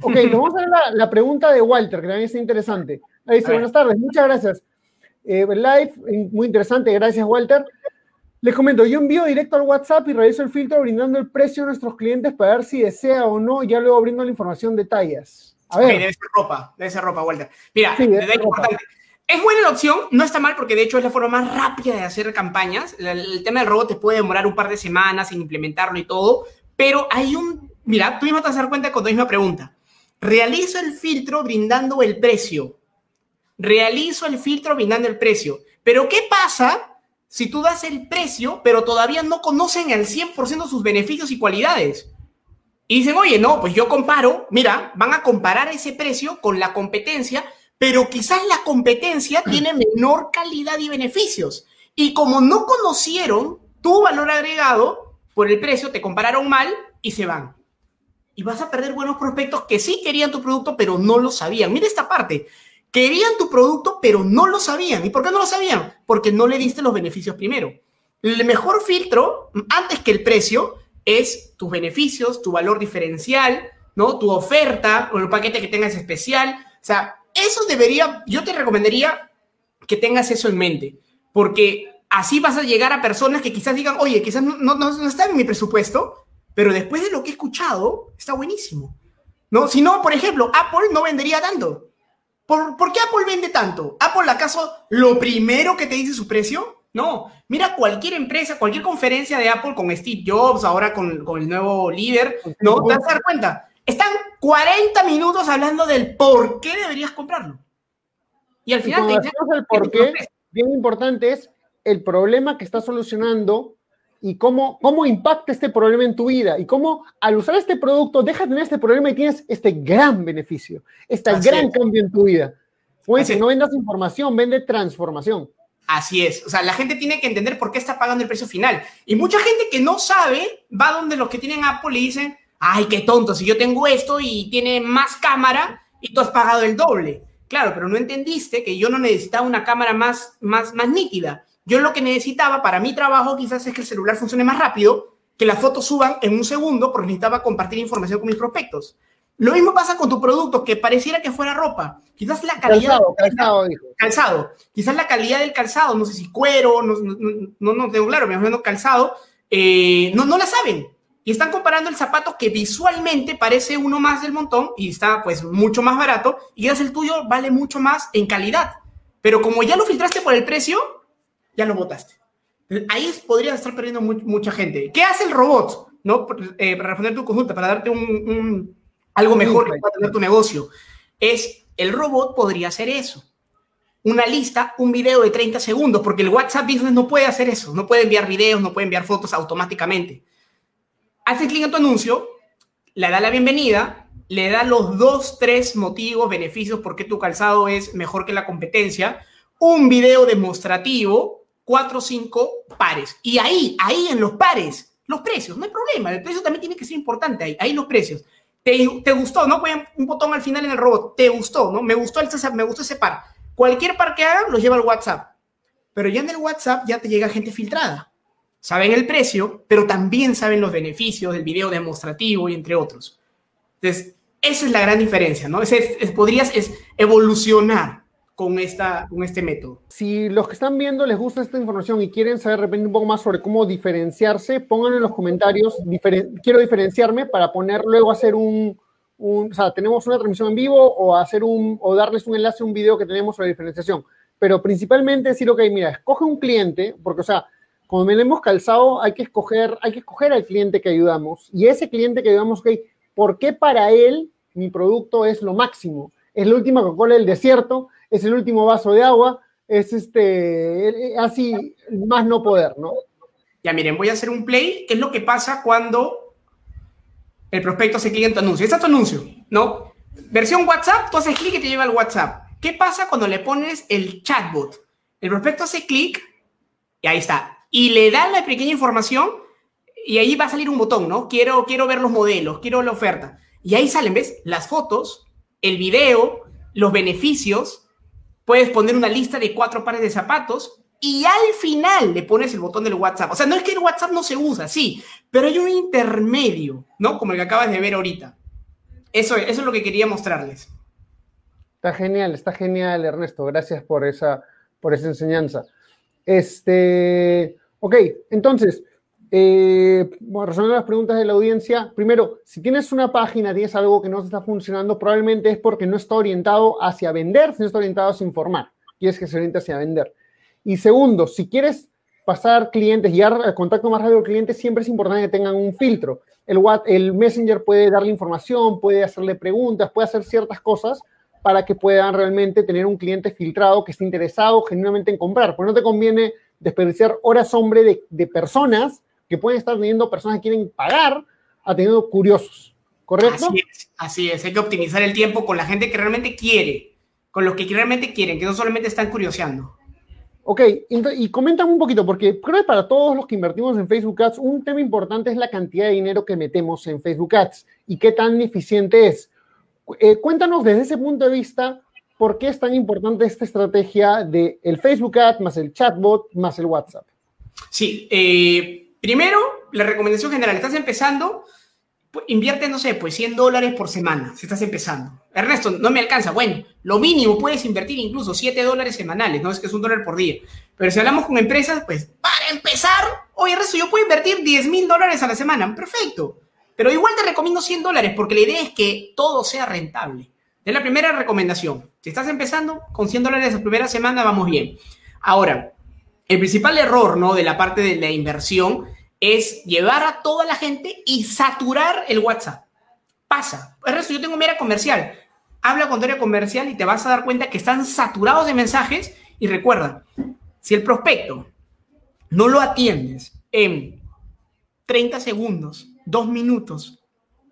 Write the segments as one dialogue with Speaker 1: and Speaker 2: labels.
Speaker 1: Ok, vamos a ver la, pregunta de Walter, que también es interesante. Ahí dice, buenas tardes, muchas gracias. Eh, live, muy interesante, gracias Walter. Les comento, yo envío directo al WhatsApp y realizo el filtro brindando el precio a nuestros clientes para ver si desea o no, ya luego brindo la información de tallas.
Speaker 2: A ver. debe ser ropa, debe ser ropa, Walter. Mira, es buena la opción, no está mal porque de hecho es la forma más rápida de hacer campañas. El, el tema del robot te puede demorar un par de semanas en implementarlo y todo, pero hay un, mira, tú mismo te vas a dar cuenta con tu misma pregunta. Realizo el filtro brindando el precio. Realizo el filtro brindando el precio. Pero ¿qué pasa si tú das el precio, pero todavía no conocen al 100% sus beneficios y cualidades? Y dicen, oye, no, pues yo comparo, mira, van a comparar ese precio con la competencia, pero quizás la competencia tiene menor calidad y beneficios. Y como no conocieron tu valor agregado por el precio, te compararon mal y se van y vas a perder buenos prospectos que sí querían tu producto, pero no lo sabían. Mira esta parte. Querían tu producto, pero no lo sabían. ¿Y por qué no lo sabían? Porque no le diste los beneficios primero. El mejor filtro, antes que el precio, es tus beneficios, tu valor diferencial, ¿no? Tu oferta o el paquete que tengas especial. O sea, eso debería, yo te recomendaría que tengas eso en mente, porque así vas a llegar a personas que quizás digan, oye, quizás no, no, no está en mi presupuesto, pero después de lo que he escuchado, está buenísimo. ¿No? Si no, por ejemplo, Apple no vendería tanto. ¿Por, ¿Por, qué Apple vende tanto? ¿Apple acaso lo primero que te dice su precio? No. Mira cualquier empresa, cualquier conferencia de Apple con Steve Jobs, ahora con, con el nuevo líder, ¿no? Te vas a dar cuenta. Están 40 minutos hablando del por qué deberías comprarlo.
Speaker 1: Y al final te dicen... el por qué, bien importante es el problema que está solucionando y cómo, cómo impacta este problema en tu vida y cómo al usar este producto dejas de tener este problema y tienes este gran beneficio, este gran cambio en tu vida. Pues no vendas información, vende transformación.
Speaker 2: Así es. O sea, la gente tiene que entender por qué está pagando el precio final. Y mucha gente que no sabe va donde los que tienen Apple y dicen, ay, qué tonto, si yo tengo esto y tiene más cámara y tú has pagado el doble. Claro, pero no entendiste que yo no necesitaba una cámara más, más, más nítida. Yo lo que necesitaba para mi trabajo quizás es que el celular funcione más rápido, que las fotos suban en un segundo, porque necesitaba compartir información con mis prospectos. Lo mismo pasa con tu producto, que pareciera que fuera ropa. Quizás la calidad...
Speaker 1: Calzado, calzado, dijo.
Speaker 2: Calzado. Quizás la calidad del calzado, no sé si cuero, no, no, no, tengo claro, me imagino calzado, eh, no, no la saben. Y están comparando el zapato que visualmente parece uno más del montón y está pues mucho más barato y quizás el tuyo vale mucho más en calidad. Pero como ya lo filtraste por el precio, ya lo votaste. Ahí podría estar perdiendo mucha gente. ¿Qué hace el robot? ¿No? Eh, para responder tu consulta, para darte un, algo mejor para tener tu negocio. Es, el robot podría hacer eso. Una lista, un video de 30 segundos, porque el WhatsApp Business no puede hacer eso. No puede enviar videos, no puede enviar fotos automáticamente. Hace clic en tu anuncio, le da la bienvenida, le da los dos, tres motivos, beneficios por qué tu calzado es mejor que la competencia, un video demostrativo cuatro o cinco pares. Y ahí, ahí en los pares, los precios, no hay problema. El precio también tiene que ser importante ahí, ahí los precios. ¿Te, te gustó? ¿No? Ponen un botón al final en el robot. ¿Te gustó? ¿No? Me gustó, el, me gustó ese par. Cualquier par que hagan, los lleva al WhatsApp. Pero ya en el WhatsApp ya te llega gente filtrada. Saben el precio, pero también saben los beneficios del video demostrativo y entre otros. Entonces, esa es la gran diferencia, ¿no? Es, es, podrías es evolucionar con, esta, con este método.
Speaker 1: Si los que están viendo les gusta esta información y quieren saber de repente un poco más sobre cómo diferenciarse, pongan en los comentarios, quiero diferenciarme para poner luego hacer un, un, o sea, tenemos una transmisión en vivo o hacer un, o darles un enlace a un video que tenemos sobre diferenciación. Pero principalmente decir, ok, mira, escoge un cliente, porque, o sea, como me hemos calzado, hay que escoger, hay que escoger al cliente que ayudamos. Y ese cliente que ayudamos, ok, ¿por qué para él mi producto es lo máximo? Es la última Coca-Cola del desierto, es el último vaso de agua, es este, así, más no poder, ¿no?
Speaker 2: Ya miren, voy a hacer un play, ¿qué es lo que pasa cuando el prospecto se clica en tu anuncio? Este es tu anuncio, ¿no? Versión WhatsApp, tú haces clic y te lleva al WhatsApp. ¿Qué pasa cuando le pones el chatbot? El prospecto hace clic y ahí está. Y le da la pequeña información y ahí va a salir un botón, ¿no? Quiero, quiero ver los modelos, quiero la oferta. Y ahí salen, ¿ves? Las fotos, el video, los beneficios. Puedes poner una lista de cuatro pares de zapatos y al final le pones el botón del WhatsApp. O sea, no es que el WhatsApp no se usa, sí, pero hay un intermedio, ¿no? Como el que acabas de ver ahorita. Eso, eso es lo que quería mostrarles.
Speaker 1: Está genial, está genial, Ernesto. Gracias por esa, por esa enseñanza. Este, ok, entonces, eh, resolviendo las preguntas de la audiencia, primero, si tienes una página, tienes algo que no está funcionando, probablemente es porque no está orientado hacia vender, sino está orientado hacia informar. Quieres que se oriente hacia vender. Y segundo, si quieres pasar clientes, y el contacto más rápido al cliente, siempre es importante que tengan un filtro. El, el Messenger puede darle información, puede hacerle preguntas, puede hacer ciertas cosas para que puedan realmente tener un cliente filtrado que esté interesado genuinamente en comprar. Porque no te conviene desperdiciar horas hombre de, de personas que pueden estar teniendo personas que quieren pagar a teniendo curiosos. ¿Correcto?
Speaker 2: Así es, así es. Hay que optimizar el tiempo con la gente que realmente quiere, con los que realmente quieren, que no solamente están curioseando.
Speaker 1: Ok, y coméntame un poquito, porque creo que para todos los que invertimos en Facebook Ads, un tema importante es la cantidad de dinero que metemos en Facebook Ads y qué tan eficiente es. Eh, cuéntanos desde ese punto de vista por qué es tan importante esta estrategia de el Facebook Ads más el chatbot más el WhatsApp.
Speaker 2: Sí, eh, primero, la recomendación general, estás empezando, pues, invierte, no sé, pues 100 dólares por semana, si estás empezando. Ernesto, no me alcanza. Bueno, lo mínimo puedes invertir incluso 7 dólares semanales, no es que es un dólar por día. Pero si hablamos con empresas, pues para empezar, oye, Ernesto, yo puedo invertir 10 mil dólares a la semana. Perfecto. Pero igual te recomiendo 100 dólares porque la idea es que todo sea rentable. Es la primera recomendación. Si estás empezando, con 100 dólares la primera semana vamos bien. Ahora, el principal error ¿no? de la parte de la inversión es llevar a toda la gente y saturar el WhatsApp. Pasa. El resto, yo tengo mera comercial. Habla con área comercial y te vas a dar cuenta que están saturados de mensajes. Y recuerda, si el prospecto no lo atiendes en 30 segundos, 2 minutos,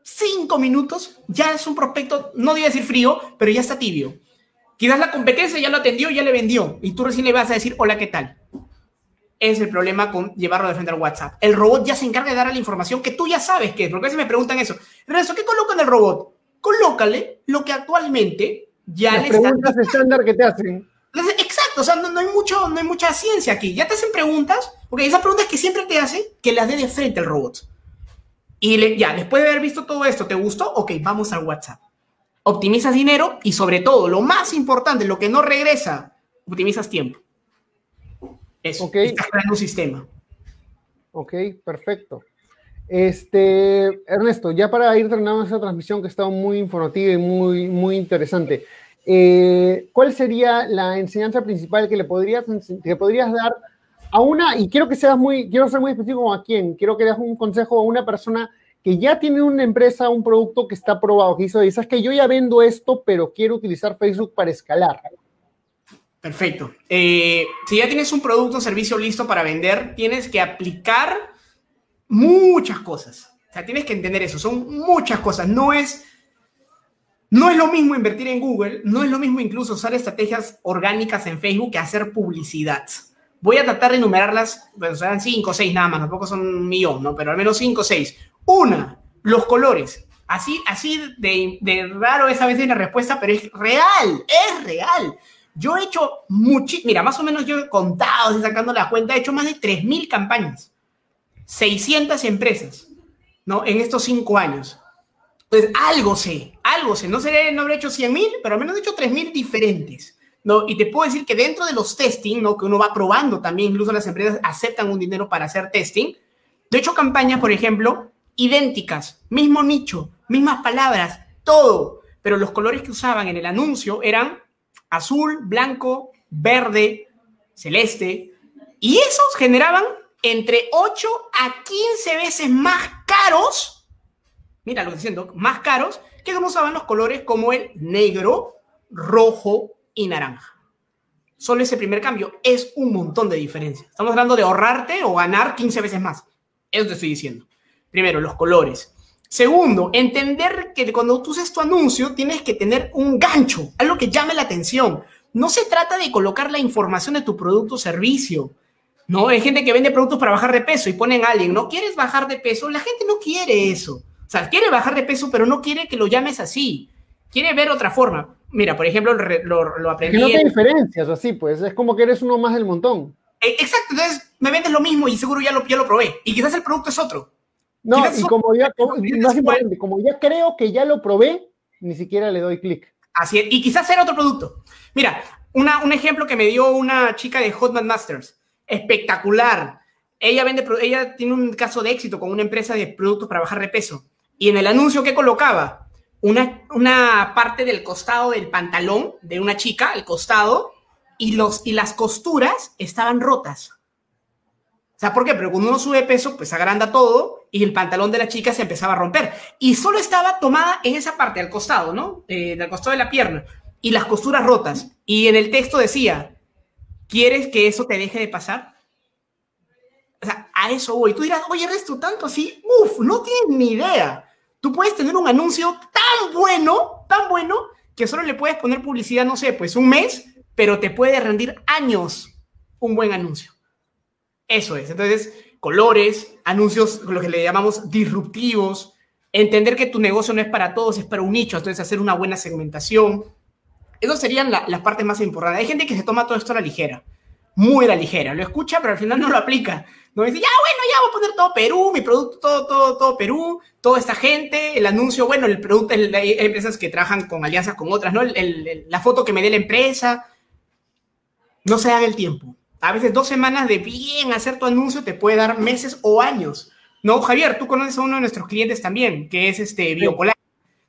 Speaker 2: 5 minutos, ya es un prospecto, no a decir frío, pero ya está tibio. Quizás la competencia ya lo atendió, ya le vendió, y tú recién le vas a decir, hola, ¿qué tal? Es el problema con llevarlo de frente al WhatsApp. El robot ya se encarga de dar la información que tú ya sabes que es, porque a veces me preguntan eso. Resto, ¿qué coloca en el robot? Colócale lo que actualmente ya
Speaker 1: Las le preguntas estándar que te hacen.
Speaker 2: Exacto, o sea, no, hay mucho, no hay mucha ciencia aquí. Ya te hacen preguntas, porque esas preguntas que siempre te hacen, que las dé de frente al robot. Y ya, después de haber visto todo esto, ¿te gustó? Ok, vamos al WhatsApp. Optimizas dinero y sobre todo, lo más importante, lo que no regresa, optimizas tiempo. Eso, okay. un sistema.
Speaker 1: Ok, perfecto. Este, Ernesto, ya para ir terminando esta transmisión que ha estado muy informativa y muy, muy interesante, eh, ¿cuál sería la enseñanza principal que le podrías, que podrías dar a una, y quiero que seas muy, quiero ser muy específico a quién, quiero que des un consejo a una persona que ya tiene una empresa, un producto que está probado, que hizo, y sabes que yo ya vendo esto, pero quiero utilizar Facebook para escalar.
Speaker 2: Perfecto. Eh, si ya tienes un producto o servicio listo para vender, tienes que aplicar muchas cosas. O sea, tienes que entender eso. Son muchas cosas. No es, no es lo mismo invertir en Google, no es lo mismo incluso usar estrategias orgánicas en Facebook que hacer publicidad. Voy a tratar de enumerarlas, pues serán cinco o seis nada más, tampoco son un ¿no? Pero al menos cinco o seis. Una, los colores. Así, así de, de raro es a veces la respuesta, pero es real, es real. Yo he hecho mucho, mira, más o menos yo he contado, sacando la cuenta, he hecho más de 3.000 campañas, 600 empresas, ¿no? En estos cinco años. Entonces, algo sé, algo sé. No, sé, no habré hecho 100.000, pero al menos he hecho 3.000 diferentes, ¿no? Y te puedo decir que dentro de los testing, ¿no? Que uno va probando también, incluso las empresas aceptan un dinero para hacer testing. De hecho campañas, por ejemplo, idénticas, mismo nicho, mismas palabras, todo, pero los colores que usaban en el anuncio eran azul, blanco, verde, celeste, y esos generaban entre 8 a 15 veces más caros, mira lo que estoy diciendo, más caros que como usaban los colores como el negro, rojo y naranja. Solo ese primer cambio es un montón de diferencia. Estamos hablando de ahorrarte o ganar 15 veces más. Eso te estoy diciendo. Primero, los colores. Segundo, entender que cuando tú haces tu anuncio tienes que tener un gancho, algo que llame la atención. No se trata de colocar la información de tu producto o servicio. No, hay gente que vende productos para bajar de peso y ponen a alguien, ¿no quieres bajar de peso? La gente no quiere eso. O sea, quiere bajar de peso, pero no quiere que lo llames así. Quiere ver otra forma. Mira, por ejemplo, lo, lo aprendí.
Speaker 1: Que no te diferencias así, pues. Es como que eres uno más del montón.
Speaker 2: Eh, exacto, entonces me vendes lo mismo y seguro ya lo, ya lo probé. Y quizás el producto es otro.
Speaker 1: No, y como ya, como ya creo que ya lo probé, ni siquiera le doy clic.
Speaker 2: Así es, y quizás era otro producto. Mira, una, un ejemplo que me dio una chica de Hotman Masters, espectacular. Ella vende, ella tiene un caso de éxito con una empresa de productos para bajar de peso. Y en el anuncio que colocaba, una, una parte del costado del pantalón de una chica, el costado, y, los, y las costuras estaban rotas. O sea, ¿por qué? Pero cuando uno sube peso, pues agranda todo y el pantalón de la chica se empezaba a romper. Y solo estaba tomada en esa parte, al costado, ¿no? Eh, del costado de la pierna. Y las costuras rotas. Y en el texto decía, ¿quieres que eso te deje de pasar? O sea, a eso voy. Tú dirás, oye, Ernesto, tanto así, uf, no tienes ni idea. Tú puedes tener un anuncio tan bueno, tan bueno, que solo le puedes poner publicidad, no sé, pues un mes, pero te puede rendir años un buen anuncio. Eso es. Entonces, colores, anuncios, lo que le llamamos disruptivos, entender que tu negocio no es para todos, es para un nicho, entonces hacer una buena segmentación. Esas serían las partes más importantes. Hay gente que se toma todo esto a la ligera, muy a la ligera, lo escucha, pero al final no lo aplica. No dice, ya, bueno, ya voy a poner todo Perú, mi producto, todo, todo, todo Perú, toda esta gente, el anuncio, bueno, el producto, hay empresas que trabajan con alianzas con otras, ¿no? la foto que me dé la empresa. No se haga el tiempo a veces dos semanas de bien hacer tu anuncio te puede dar meses o años. No, Javier, tú conoces a uno de nuestros clientes también, que es este Biopolar,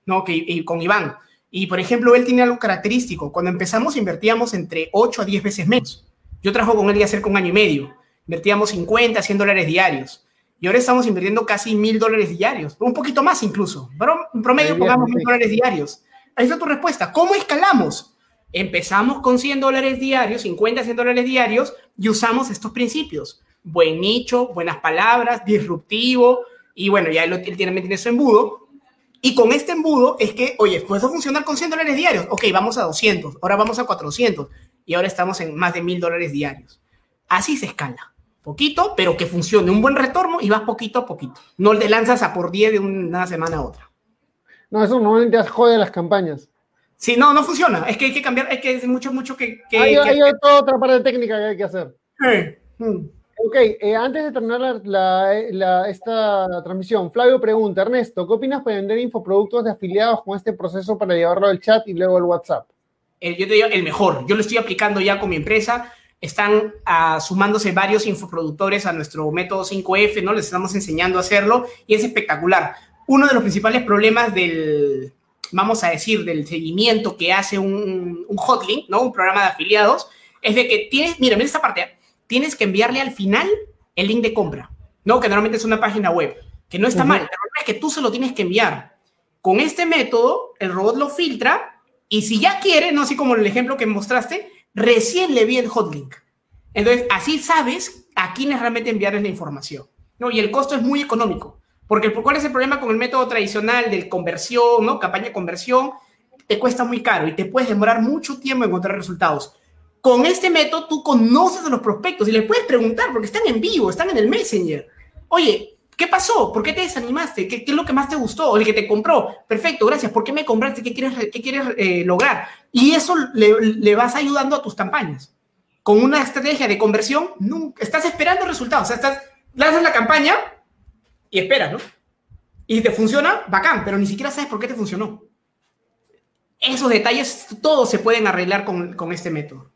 Speaker 2: ¿no? Que, con Iván. Y, por ejemplo, él tiene algo característico. Cuando empezamos, invertíamos entre 8 a 10 veces menos. Yo trabajo con él ya cerca de un año y medio. Invertíamos 50, 100 dólares diarios. Y ahora estamos invirtiendo casi mil dólares diarios. Un poquito más incluso. Pero en promedio pongamos mil dólares diarios. Ahí está tu respuesta. ¿Cómo escalamos? Empezamos con 100 dólares diarios, 50, 100 dólares diarios y usamos estos principios. Buen nicho, buenas palabras, disruptivo y bueno, ya él, tiene, tiene su embudo. Y con este embudo es que, oye, ¿puedo funcionar con 100 dólares diarios? Ok, vamos a 200, ahora vamos a 400 y ahora estamos en más de 1000 dólares diarios. Así se escala. Poquito, pero que funcione, un buen retorno y vas poquito a poquito. No le lanzas a por 10 de una semana a otra.
Speaker 1: No, eso normalmente jode las campañas.
Speaker 2: Sí, no, no funciona. Es que hay que cambiar, es que es mucho, mucho que...
Speaker 1: hay, toda otra parte técnica que hay que hacer. Hmm. Ok, eh, antes de terminar la, esta transmisión, Flavio pregunta, Ernesto, ¿qué opinas para vender infoproductos de afiliados con este proceso para llevarlo al chat y luego al WhatsApp?
Speaker 2: El, yo te digo, el mejor. Yo lo estoy aplicando ya con mi empresa. Están uh, sumándose varios infoproductores a nuestro método 5F, ¿no? Les estamos enseñando a hacerlo y es espectacular. Uno de los principales problemas del, vamos a decir, del seguimiento que hace un, un hotlink, ¿no? Un programa de afiliados, es de que tienes, mira, mira esta parte, tienes que enviarle al final el link de compra, ¿no? Que normalmente es una página web, que no está mal, pero es que tú se lo tienes que enviar. Con este método, el robot lo filtra y si ya quiere, no así como el ejemplo que mostraste, recién le vi el hotlink. Entonces, así sabes a quiénes realmente enviarles la información, ¿no? Y el costo es muy económico. Porque ¿cuál es el problema con el método tradicional de conversión, ¿no? campaña conversión? Te cuesta muy caro y te puedes demorar mucho tiempo en encontrar resultados. Con este método tú conoces a los prospectos y les puedes preguntar porque están en vivo, están en el Messenger. Oye, ¿qué pasó? ¿Por qué te desanimaste? ¿Qué, es lo que más te gustó? ¿O el que te compró? Perfecto, gracias. ¿Por qué me compraste? ¿Qué quieres, qué quieres eh, lograr? Y eso le, le, vas ayudando a tus campañas. Con una estrategia de conversión, nunca, estás esperando resultados. O sea, estás, lanzas la campaña, y esperas, ¿no? Y si te funciona, bacán, pero ni siquiera sabes por qué te funcionó. Esos detalles todos se pueden arreglar con, con este método.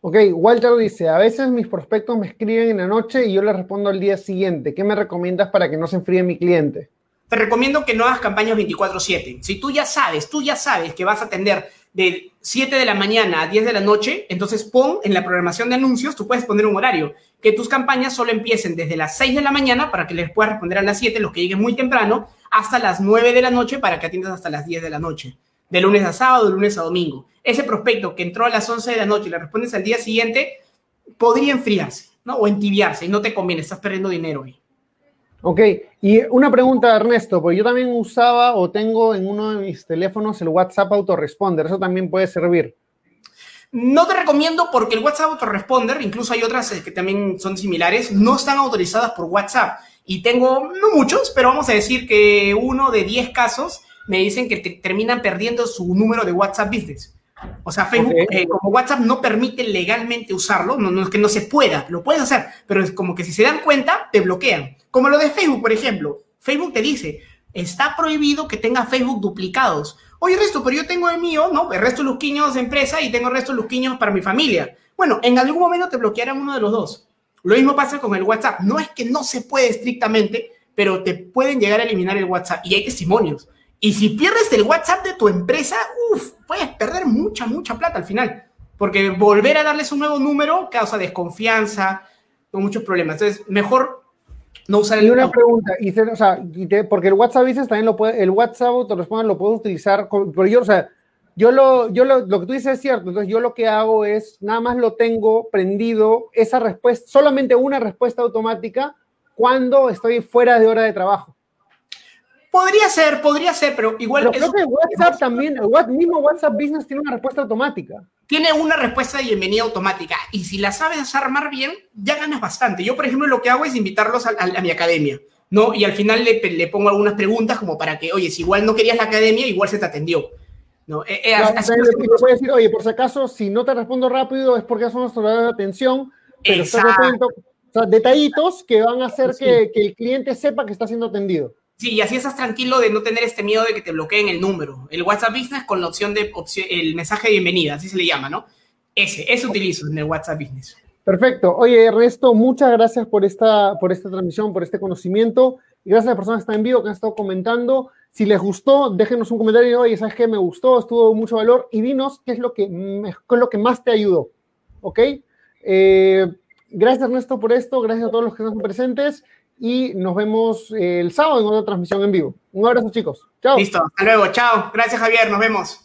Speaker 1: Ok, Walter dice, a veces mis prospectos me escriben en la noche y yo les respondo al día siguiente. ¿Qué me recomiendas para que no se enfríe mi cliente?
Speaker 2: Te recomiendo que no hagas campañas 24/7. Si tú ya sabes, tú ya sabes que vas a atender de 7 de la mañana a 10 de la noche, entonces pon en la programación de anuncios, tú puedes poner un horario, que tus campañas solo empiecen desde las 6 de la mañana para que les puedas responder a las 7, los que lleguen muy temprano, hasta las 9 de la noche para que atiendas hasta las 10 de la noche, de lunes a sábado, de lunes a domingo. Ese prospecto que entró a las 11 de la noche y le respondes al día siguiente, podría enfriarse, ¿no? O entibiarse y no te conviene, estás perdiendo dinero ahí.
Speaker 1: Ok, y una pregunta, Ernesto, porque yo también usaba o tengo en uno de mis teléfonos el WhatsApp Autoresponder, ¿eso también puede servir?
Speaker 2: No te recomiendo porque el WhatsApp Autoresponder, incluso hay otras eh, que también son similares, no están autorizadas por WhatsApp. Y tengo, no muchos, pero vamos a decir que uno de 10 casos me dicen que te terminan perdiendo su número de WhatsApp Business. O sea, Facebook, eh, como WhatsApp no permite legalmente usarlo, no, no, es que no se pueda, lo puedes hacer, pero es como que si se dan cuenta, te bloquean. Como lo de Facebook, por ejemplo. Facebook te dice, está prohibido que tenga Facebook duplicados. Oye, resto, pero yo tengo el mío, ¿no? El resto de Lusquiños de empresa y tengo el resto de Lusquiños para mi familia. Bueno, en algún momento te bloquearán uno de los dos. Lo mismo pasa con el WhatsApp. No es que no se puede estrictamente, pero te pueden llegar a eliminar el WhatsApp y hay testimonios. Y si pierdes el WhatsApp de tu empresa, uff, puedes perder mucha, mucha plata al final. Porque volver a darles un nuevo número causa desconfianza, con muchos problemas. Entonces, mejor no usar el.
Speaker 1: Y una pregunta, y, o sea, porque el WhatsApp dices también lo puede, el WhatsApp autoresponder lo puedes utilizar, pero yo, o sea, yo lo, yo lo, lo que tú dices es cierto, entonces yo lo que hago es, nada más lo tengo prendido, esa respuesta, solamente una respuesta automática cuando estoy fuera de hora de trabajo.
Speaker 2: Podría ser, podría ser, pero igual.
Speaker 1: Pero creo que WhatsApp también, el mismo WhatsApp Business tiene una respuesta automática.
Speaker 2: Tiene una respuesta de bienvenida automática. Y si la sabes armar bien, ya ganas bastante. Yo, por ejemplo, lo que hago es invitarlos a, a, mi academia, ¿no? Y al final le, le, pongo algunas preguntas como para que, oye, si igual no querías la academia, igual se te atendió. ¿no? Eh,
Speaker 1: eh, así le, puede decir, oye, por si acaso, si no te respondo rápido es porque son nuestros de atención, pero estás atento. O sea, detallitos que van a hacer sí. que, que el cliente sepa que está siendo atendido.
Speaker 2: Sí, y así estás tranquilo de no tener este miedo de que te bloqueen el número. El WhatsApp Business con la opción de el mensaje de bienvenida, así se le llama, ¿no? Ese, ese utilizo en el WhatsApp Business.
Speaker 1: Perfecto. Oye, Ernesto, muchas gracias por esta, por esta transmisión, por este conocimiento. Y gracias a las personas que están en vivo, que han estado comentando. Si les gustó, déjenos un comentario. Oye, ¿sabes qué? Me gustó, estuvo mucho valor. Y dinos qué es lo que, qué es lo que más te ayudó. ¿Ok? Eh, gracias, Ernesto, por esto. Gracias a todos los que están presentes y nos vemos el sábado en otra transmisión en vivo. Un abrazo, chicos. Chao.
Speaker 2: Listo, hasta luego. Chao. Gracias, Javier. Nos vemos.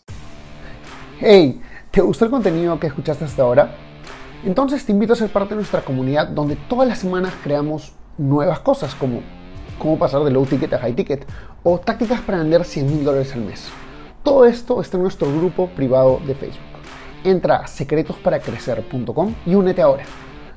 Speaker 1: Hey, ¿te gustó el contenido que escuchaste hasta ahora? Entonces te invito a ser parte de nuestra comunidad donde todas las semanas creamos nuevas cosas como cómo pasar de low ticket a high ticket o tácticas para vender 100 mil dólares al mes. Todo esto está en nuestro grupo privado de Facebook. Entra a secretosparacrecer.com y únete ahora.